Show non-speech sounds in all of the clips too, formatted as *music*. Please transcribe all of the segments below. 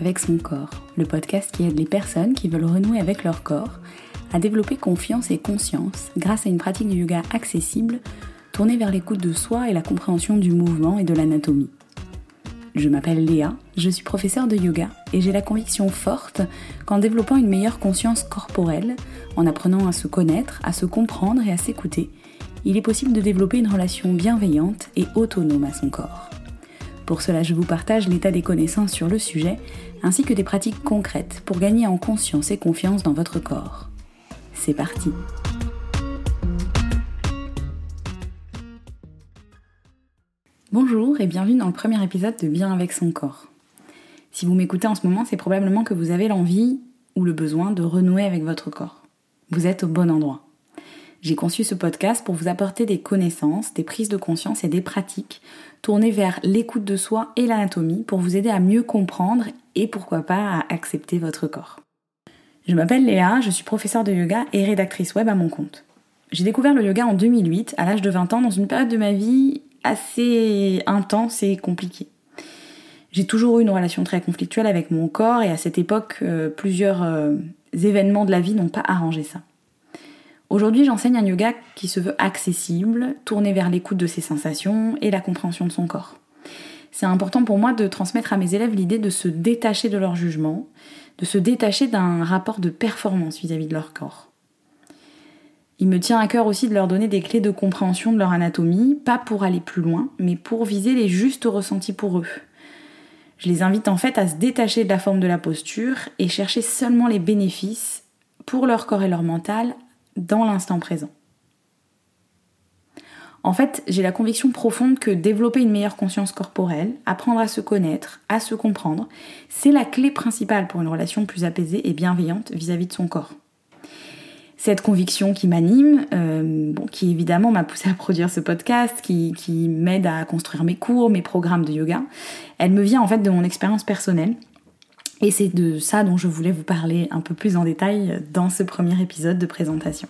avec son corps, le podcast qui aide les personnes qui veulent renouer avec leur corps à développer confiance et conscience grâce à une pratique de yoga accessible tournée vers l'écoute de soi et la compréhension du mouvement et de l'anatomie. Je m'appelle Léa, je suis professeure de yoga et j'ai la conviction forte qu'en développant une meilleure conscience corporelle, en apprenant à se connaître, à se comprendre et à s'écouter, il est possible de développer une relation bienveillante et autonome à son corps. Pour cela, je vous partage l'état des connaissances sur le sujet, ainsi que des pratiques concrètes pour gagner en conscience et confiance dans votre corps. C'est parti Bonjour et bienvenue dans le premier épisode de Bien avec son corps. Si vous m'écoutez en ce moment, c'est probablement que vous avez l'envie ou le besoin de renouer avec votre corps. Vous êtes au bon endroit. J'ai conçu ce podcast pour vous apporter des connaissances, des prises de conscience et des pratiques tournées vers l'écoute de soi et l'anatomie pour vous aider à mieux comprendre et pourquoi pas à accepter votre corps. Je m'appelle Léa, je suis professeure de yoga et rédactrice web à mon compte. J'ai découvert le yoga en 2008, à l'âge de 20 ans, dans une période de ma vie assez intense et compliquée. J'ai toujours eu une relation très conflictuelle avec mon corps et à cette époque, euh, plusieurs euh, événements de la vie n'ont pas arrangé ça. Aujourd'hui, j'enseigne un yoga qui se veut accessible, tourné vers l'écoute de ses sensations et la compréhension de son corps. C'est important pour moi de transmettre à mes élèves l'idée de se détacher de leur jugement, de se détacher d'un rapport de performance vis-à-vis de leur corps. Il me tient à cœur aussi de leur donner des clés de compréhension de leur anatomie, pas pour aller plus loin, mais pour viser les justes ressentis pour eux. Je les invite en fait à se détacher de la forme de la posture et chercher seulement les bénéfices pour leur corps et leur mental dans l'instant présent. En fait, j'ai la conviction profonde que développer une meilleure conscience corporelle, apprendre à se connaître, à se comprendre, c'est la clé principale pour une relation plus apaisée et bienveillante vis-à-vis de son corps. Cette conviction qui m'anime, euh, qui évidemment m'a poussé à produire ce podcast, qui m'aide à construire mes cours, mes programmes de yoga, elle me vient en fait de mon expérience personnelle et c'est de ça dont je voulais vous parler un peu plus en détail dans ce premier épisode de présentation.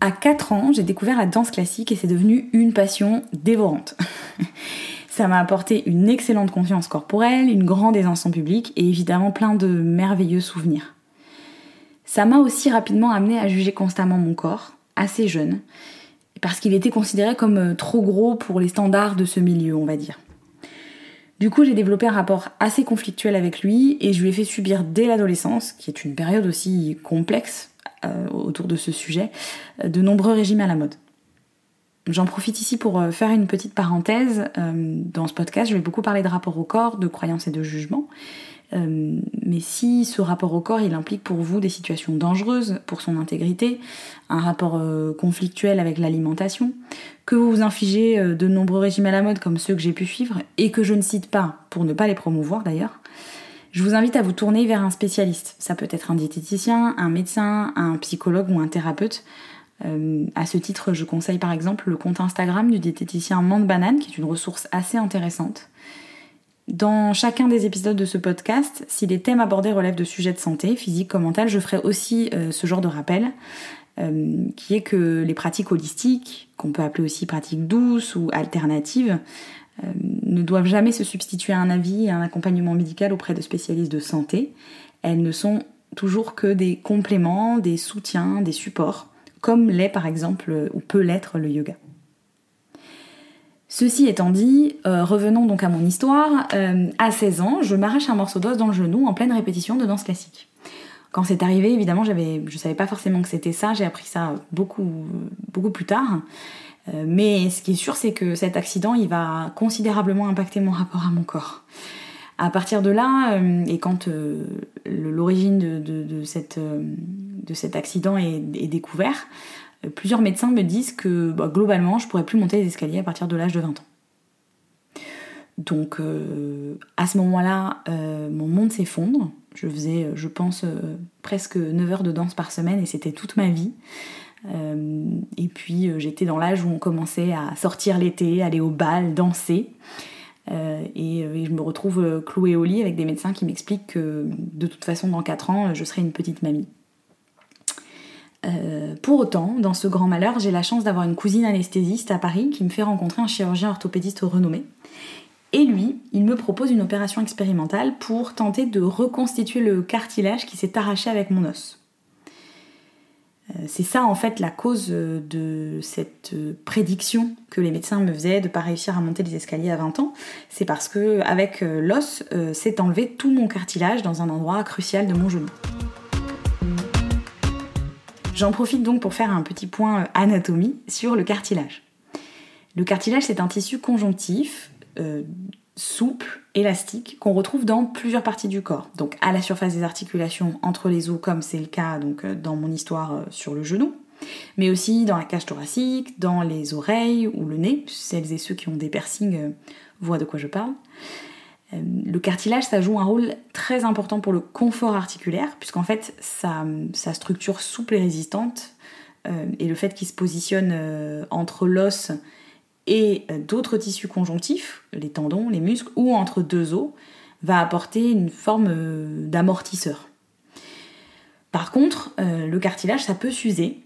À 4 ans, j'ai découvert la danse classique et c'est devenu une passion dévorante. *laughs* Ça m'a apporté une excellente confiance corporelle, une grande aisance en public et évidemment plein de merveilleux souvenirs. Ça m'a aussi rapidement amené à juger constamment mon corps, assez jeune, parce qu'il était considéré comme euh, trop gros pour les standards de ce milieu, on va dire. Du coup, j'ai développé un rapport assez conflictuel avec lui et je lui ai fait subir dès l'adolescence, qui est une période aussi complexe euh, autour de ce sujet, euh, de nombreux régimes à la mode. J'en profite ici pour faire une petite parenthèse. Dans ce podcast, je vais beaucoup parler de rapport au corps, de croyances et de jugement. Euh, mais si ce rapport au corps, il implique pour vous des situations dangereuses pour son intégrité, un rapport euh, conflictuel avec l'alimentation, que vous vous infligez euh, de nombreux régimes à la mode comme ceux que j'ai pu suivre, et que je ne cite pas pour ne pas les promouvoir d'ailleurs, je vous invite à vous tourner vers un spécialiste. Ça peut être un diététicien, un médecin, un psychologue ou un thérapeute. à ce titre, je conseille par exemple le compte Instagram du diététicien Mande Banane, qui est une ressource assez intéressante. Dans chacun des épisodes de ce podcast, si les thèmes abordés relèvent de sujets de santé, physique comme mental, je ferai aussi euh, ce genre de rappel, euh, qui est que les pratiques holistiques, qu'on peut appeler aussi pratiques douces ou alternatives, euh, ne doivent jamais se substituer à un avis et à un accompagnement médical auprès de spécialistes de santé. Elles ne sont toujours que des compléments, des soutiens, des supports, comme l'est par exemple ou peut l'être le yoga. Ceci étant dit, euh, revenons donc à mon histoire. Euh, à 16 ans, je m'arrache un morceau d'os dans le genou en pleine répétition de danse classique. Quand c'est arrivé, évidemment, j'avais, je savais pas forcément que c'était ça. J'ai appris ça beaucoup, beaucoup plus tard. Euh, mais ce qui est sûr, c'est que cet accident, il va considérablement impacter mon rapport à mon corps. À partir de là, et quand l'origine de, cet accident est, est découvert, plusieurs médecins me disent que bah, globalement, je pourrais plus monter les escaliers à partir de l'âge de 20 ans. Donc euh, à ce moment-là, euh, mon monde s'effondre. Je faisais, je pense, euh, presque 9 heures de danse par semaine et c'était toute ma vie. et puis j'étais dans l'âge où on commençait à sortir l'été, aller au bal, danser. Et, et, je me retrouve clouée au lit avec des médecins qui m'expliquent que de toute façon dans 4 ans, je serai une petite mamie. Pour autant, dans ce grand malheur, j'ai la chance d'avoir une cousine anesthésiste à Paris qui me fait rencontrer un chirurgien orthopédiste renommé. Et lui, il me propose une opération expérimentale pour tenter de reconstituer le cartilage qui s'est arraché avec mon os. Euh, c'est ça en fait la cause euh, de cette euh, prédiction que les médecins me faisaient de ne pas réussir à monter les escaliers à 20 ans. C'est parce que avec l'os, s'est enlevé tout mon cartilage dans un endroit crucial de mon genou. J'en profite donc pour faire un petit point anatomie sur le cartilage. Le cartilage, c'est un tissu conjonctif, souple, élastique qu'on retrouve dans plusieurs parties du corps. Donc à la surface des articulations entre les os comme c'est le cas donc euh, dans mon histoire euh, sur le genou, mais aussi dans la cage thoracique, dans les oreilles ou le nez, celles et ceux qui ont des piercings euh, voient de quoi je parle. Le cartilage, ça joue un rôle très important pour le confort articulaire, puisqu'en fait, sa, structure souple et résistante, et le fait qu'il se positionne entre l'os et euh, d'autres tissus conjonctifs, les tendons, les muscles, ou entre deux os, va apporter une forme euh, d'amortisseur. Par contre, euh, le cartilage, ça peut s'user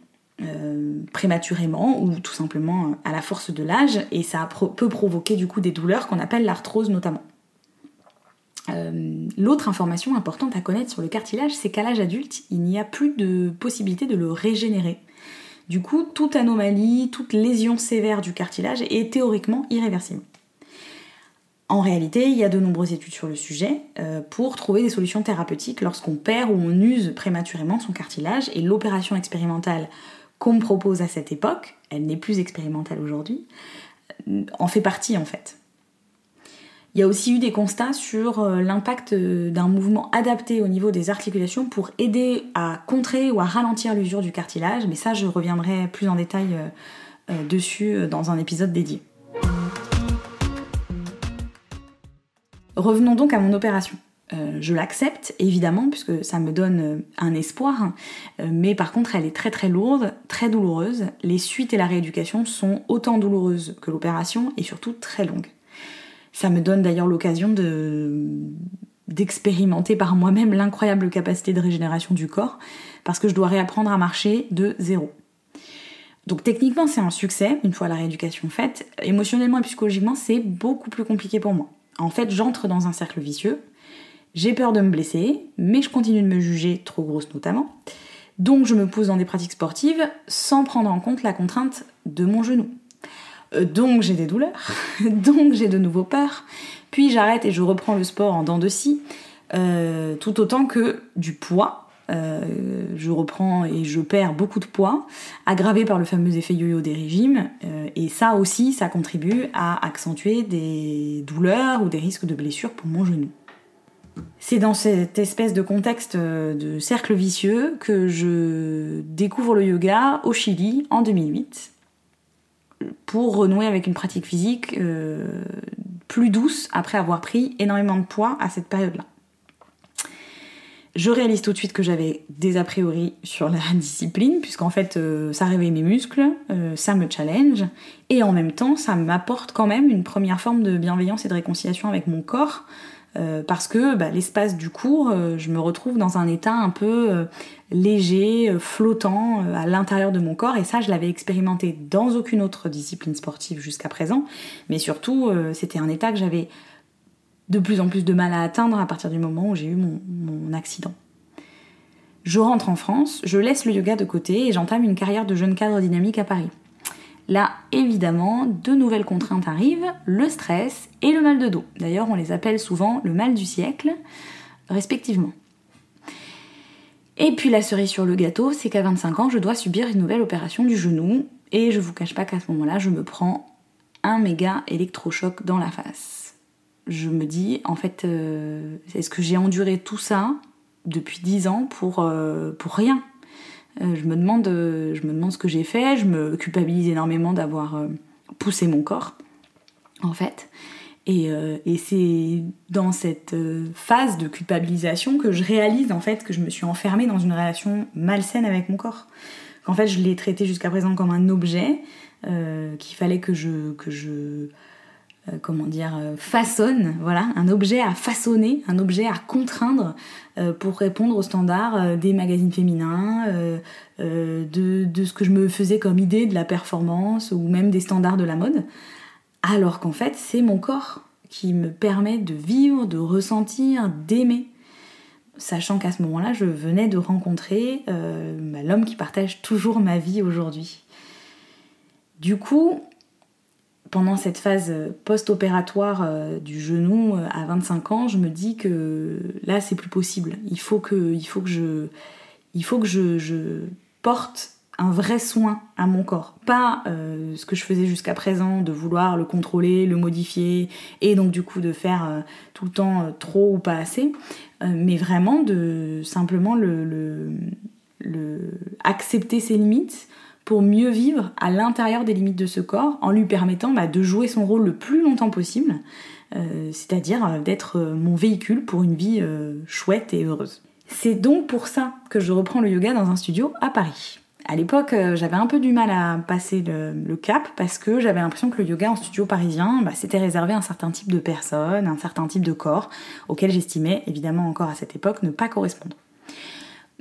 prématurément ou tout simplement à la force de l'âge, et ça peut provoquer du coup des douleurs qu'on appelle l'arthrose notamment. L'autre information importante à connaître sur le cartilage, c'est qu'à l'âge adulte, il n'y a plus de possibilité de le régénérer. Du coup, toute anomalie, toute lésion sévère du cartilage est théoriquement irréversible. En réalité, il y a de nombreuses études sur le sujet euh, pour trouver des solutions thérapeutiques lorsqu'on perd ou on use prématurément son cartilage et l'opération expérimentale qu'on propose à cette époque, elle n'est plus expérimentale aujourd'hui, euh, en fait partie en fait. Il y a aussi eu des constats sur euh, l'impact euh, d'un mouvement adapté au niveau des articulations pour aider à contrer ou à ralentir l'usure du cartilage, mais ça je reviendrai plus en détail euh, dessus dans un épisode dédié. Revenons donc à mon opération. je l'accepte évidemment puisque ça me donne un espoir, mais par contre elle est très très lourde, très douloureuse. Les suites et la rééducation sont autant douloureuses que l'opération et surtout très longues. Ça me donne d'ailleurs l'occasion de d'expérimenter par moi-même l'incroyable capacité de régénération du corps, parce que je dois réapprendre à marcher de zéro. Donc techniquement c'est un succès, une fois la rééducation faite. Émotionnellement et psychologiquement c'est beaucoup plus compliqué pour moi. En fait j'entre dans un cercle vicieux, j'ai peur de me blesser, mais je continue de me juger trop grosse notamment. Donc je me pousse dans des pratiques sportives sans prendre en compte la contrainte de mon genou. Euh, donc j'ai des douleurs, *laughs* donc j'ai de nouveau peur. Puis j'arrête et je reprends le sport en dents de scie, euh, tout autant que du poids. Euh, je reprends et je perds beaucoup de poids, aggravé par le fameux effet yo-yo des régimes. et ça aussi, ça contribue à accentuer des douleurs ou des risques de blessures pour mon genou. C'est dans cette espèce de contexte de cercle vicieux que je découvre le yoga au Chili en 2008 pour renouer avec une pratique physique euh, plus douce après avoir pris énormément de poids à cette période-là. Je réalise tout de suite que j'avais des a priori sur la *laughs* discipline, puisqu'en fait euh, ça réveille mes muscles, euh, ça me challenge, et en même temps ça m'apporte quand même une première forme de bienveillance et de réconciliation avec mon corps, euh, parce que bah, l'espace du cours, euh, je me retrouve dans un état un peu euh, léger, flottant à l'intérieur de mon corps, et ça je l'avais expérimenté dans aucune autre discipline sportive jusqu'à présent, mais surtout c'était un état que j'avais de plus en plus de mal à atteindre à partir du moment où j'ai eu mon accident. Je rentre en France, je laisse le yoga de côté et j'entame une carrière de jeune cadre dynamique à Paris. Là, évidemment, deux nouvelles contraintes arrivent, le stress et le mal de dos. D'ailleurs, on les appelle souvent le mal du siècle, respectivement. Et puis la cerise sur le gâteau, c'est qu'à 25 ans, je dois subir une nouvelle opération du genou, et je vous cache pas qu'à ce moment-là, je me prends un méga électrochoc dans la face. Je me dis, en fait, euh, est-ce que j'ai enduré tout ça depuis 10 ans pour, euh, rien? Je, me demande, euh, je me demande ce que j'ai fait, je me culpabilise énormément d'avoir euh, poussé mon corps, en fait. Et, c'est dans cette phase de culpabilisation que je réalise en fait que je me suis enfermée dans une relation malsaine avec mon corps. Qu'en fait je l'ai traité jusqu'à présent comme un objet, qu'il fallait que je comment dire, façonne, voilà, un objet à façonner, un objet à contraindre pour répondre aux standards des magazines féminins, de, de, ce que je me faisais comme idée de la performance ou même des standards de la mode, alors qu'en fait c'est mon corps qui me permet de vivre, de ressentir, d'aimer sachant qu'à ce moment-là, je venais de rencontrer euh, bah, l'homme qui partage toujours ma vie aujourd'hui. Du coup, pendant cette phase post-opératoire euh, du genou euh, à 25 ans, je me dis que là, c'est plus possible. Il faut que, il faut que je, il faut que je porte un vrai soin à mon corps. Pas euh, ce que je faisais jusqu'à présent, de vouloir le contrôler, le modifier, et donc du coup de faire euh, tout le temps euh, trop ou pas assez, mais vraiment de simplement le, accepter ses limites pour mieux vivre à l'intérieur des limites de ce corps, en lui permettant bah, de jouer son rôle le plus longtemps possible, c'est-à-dire d'être mon véhicule pour une vie chouette et heureuse. C'est donc pour ça que je reprends le yoga dans un studio à Paris. À l'époque, euh, j'avais un peu du mal à passer le, cap parce que j'avais l'impression que le yoga en studio parisien, bah, c'était réservé à un certain type de personnes, un certain type de corps, auquel j'estimais évidemment encore à cette époque ne pas correspondre.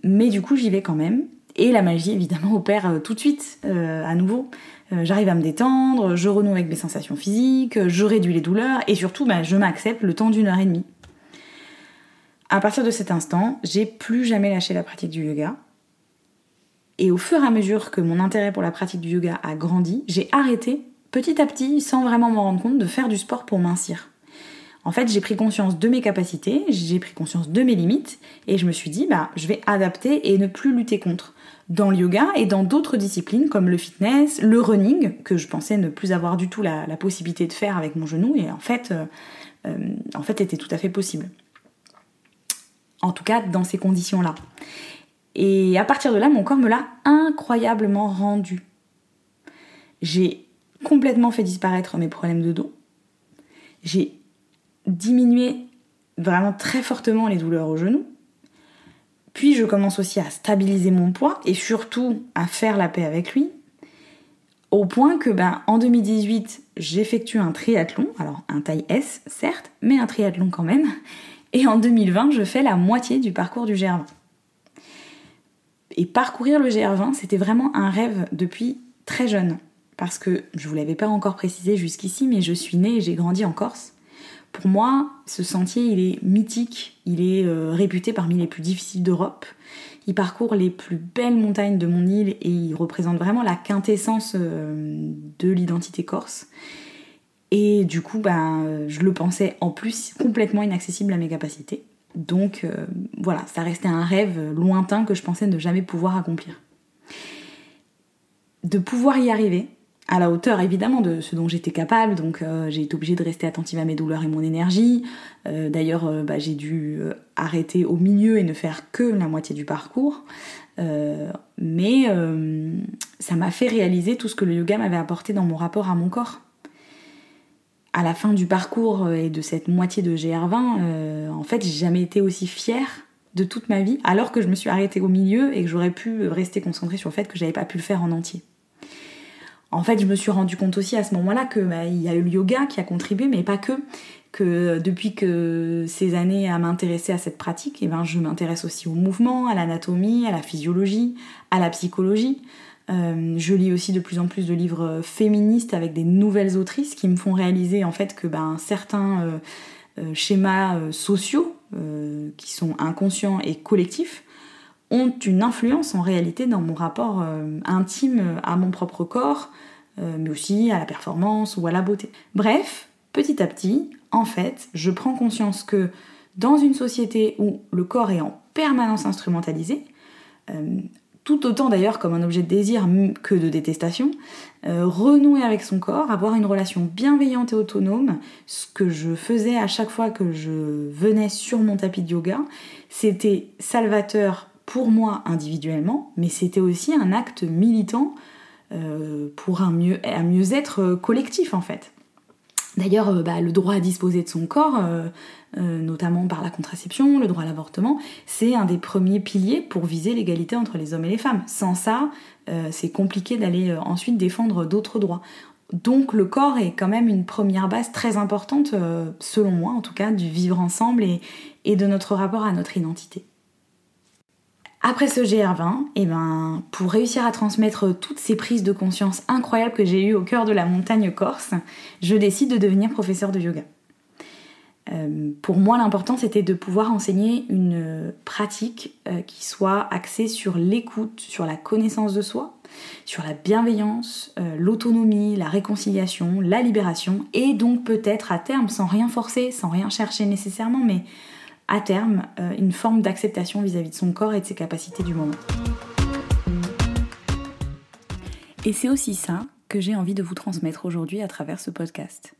Mais du coup, j'y vais quand même. Et la magie, évidemment, opère euh, tout de suite, euh, à nouveau. J'arrive à me détendre, je renoue avec mes sensations physiques, je réduis les douleurs et surtout, bah, je m'accepte le temps d'une heure et demie. À partir de cet instant, j'ai plus jamais lâché la pratique du yoga. Et au fur et à mesure que mon intérêt pour la pratique du yoga a grandi, j'ai arrêté petit à petit, sans vraiment m'en rendre compte, de faire du sport pour mincir. En fait, j'ai pris conscience de mes capacités, j'ai pris conscience de mes limites, et je me suis dit, bah, je vais adapter et ne plus lutter contre. Dans le yoga et dans d'autres disciplines comme le fitness, le running, que je pensais ne plus avoir du tout la, possibilité de faire avec mon genou, et en fait, euh, euh, en fait, était tout à fait possible. En tout cas, dans ces conditions-là. Et à partir de là, mon corps me l'a incroyablement rendu. J'ai complètement fait disparaître mes problèmes de dos. J'ai diminué vraiment très fortement les douleurs au genou. Puis je commence aussi à stabiliser mon poids et surtout à faire la paix avec lui. Au point que ben, en 2018, j'effectue un triathlon, alors un taille S certes, mais un triathlon quand même. Et en 2020, je fais la moitié du parcours du GR20. Et parcourir le GR20, c'était vraiment un rêve depuis très jeune. Parce que je ne vous l'avais pas encore précisé jusqu'ici, mais je suis née et j'ai grandi en Corse. Pour moi, ce sentier, il est mythique, il est euh, réputé parmi les plus difficiles d'Europe. Il parcourt les plus belles montagnes de mon île et il représente vraiment la quintessence euh, de l'identité corse. Et du coup, ben, je le pensais en plus complètement inaccessible à mes capacités. Donc euh, voilà, ça restait un rêve lointain que je pensais ne jamais pouvoir accomplir. De pouvoir y arriver, à la hauteur évidemment de ce dont j'étais capable, donc euh, j'ai été obligée de rester attentive à mes douleurs et mon énergie. Euh, d'ailleurs, bah, j'ai dû arrêter au milieu et ne faire que la moitié du parcours. mais ça m'a fait réaliser tout ce que le yoga m'avait apporté dans mon rapport à mon corps à la fin du parcours euh, et de cette moitié de GR20, euh, en fait, j'ai jamais été aussi fière de toute ma vie, alors que je me suis arrêtée au milieu et que j'aurais pu rester concentrée sur le fait que j'avais pas pu le faire en entier. En fait, je me suis rendu compte aussi à ce moment-là que bah, il y a eu le yoga qui a contribué, mais pas que. Depuis que ces années à m'intéresser à cette pratique, et eh ben, je m'intéresse aussi au mouvement, à l'anatomie, à la physiologie, à la psychologie. Euh, je lis aussi de plus en plus de livres féministes avec des nouvelles autrices qui me font réaliser en fait que ben, certains euh, euh, schémas sociaux qui sont inconscients et collectifs ont une influence en réalité dans mon rapport intime à mon propre corps, mais aussi à la performance ou à la beauté. Bref, petit à petit, en fait, je prends conscience que dans une société où le corps est en permanence instrumentalisé, tout autant d'ailleurs comme un objet de désir que de détestation, euh, renouer avec son corps, avoir une relation bienveillante et autonome, ce que je faisais à chaque fois que je venais sur mon tapis de yoga, c'était salvateur pour moi individuellement, mais c'était aussi un acte militant euh, pour un mieux-être collectif en fait. D'ailleurs, euh, bah, le droit à disposer de son corps, euh, euh, notamment par la contraception, le droit à l'avortement, c'est un des premiers piliers pour viser l'égalité entre les hommes et les femmes. Sans ça, c'est compliqué d'aller ensuite défendre d'autres droits. Donc le corps est quand même une première base très importante, euh, selon moi en tout cas, du vivre ensemble et, de notre rapport à notre identité. Après ce GR20, et eh ben, pour réussir à transmettre toutes ces prises de conscience incroyables que j'ai eues au cœur de la montagne corse, je décide de devenir professeur de yoga. Euh, pour moi, l'important, c'était de pouvoir enseigner une pratique euh, qui soit axée sur l'écoute, sur la connaissance de soi, sur la bienveillance, euh, l'autonomie, la réconciliation, la libération, et donc peut-être à terme, sans rien forcer, sans rien chercher nécessairement, mais à terme, une forme d'acceptation vis-à-vis de son corps et de ses capacités du moment. Et c'est aussi ça que j'ai envie de vous transmettre aujourd'hui à travers ce podcast.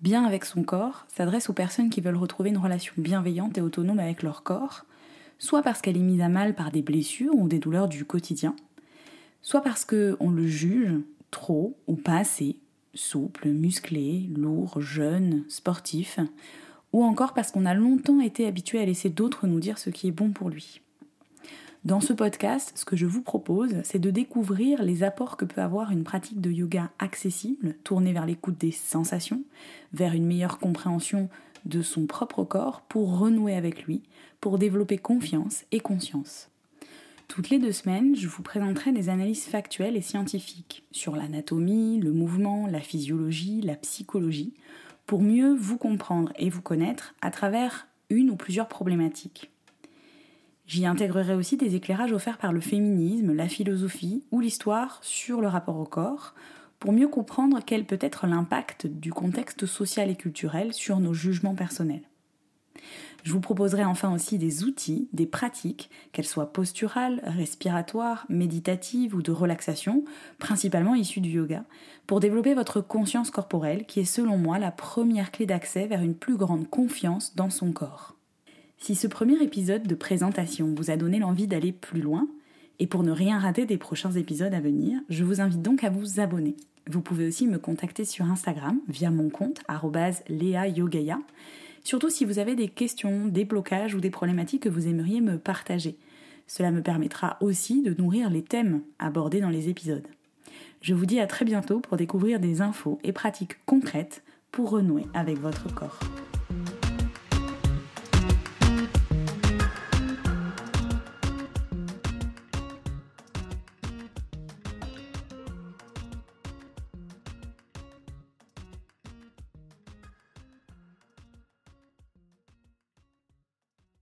Bien avec son corps s'adresse aux personnes qui veulent retrouver une relation bienveillante et autonome avec leur corps, soit parce qu'elle est mise à mal par des blessures ou des douleurs du quotidien, soit parce qu'on le juge trop ou pas assez, souple, musclé, lourd, jeune, sportif, ou encore parce qu'on a longtemps été habitué à laisser d'autres nous dire ce qui est bon pour lui. Dans ce podcast, ce que je vous propose, c'est de découvrir les apports que peut avoir une pratique de yoga accessible, tournée vers l'écoute des sensations, vers une meilleure compréhension de son propre corps pour renouer avec lui, pour développer confiance et conscience. Toutes les deux semaines, je vous présenterai des analyses factuelles et scientifiques sur l'anatomie, le mouvement, la physiologie, la psychologie, pour mieux vous comprendre et vous connaître à travers une ou plusieurs problématiques. J'y intégrerai aussi des éclairages offerts par le féminisme, la philosophie ou l'histoire sur le rapport au corps, pour mieux comprendre quel peut être l'impact du contexte social et culturel sur nos jugements personnels. Je vous proposerai enfin aussi des outils, des pratiques, qu'elles soient posturales, respiratoires, méditatives ou de relaxation, principalement issues du yoga, pour développer votre conscience corporelle qui est selon moi la première clé d'accès vers une plus grande confiance dans son corps. Si ce premier épisode de présentation vous a donné l'envie d'aller plus loin, et pour ne rien rater des prochains épisodes à venir, je vous invite donc à vous abonner. Vous pouvez aussi me contacter sur Instagram via mon compte @leayogaya. Surtout si vous avez des questions, des blocages ou des problématiques que vous aimeriez me partager. Cela me permettra aussi de nourrir les thèmes abordés dans les épisodes. Je vous dis à très bientôt pour découvrir des infos et pratiques concrètes pour renouer avec votre corps.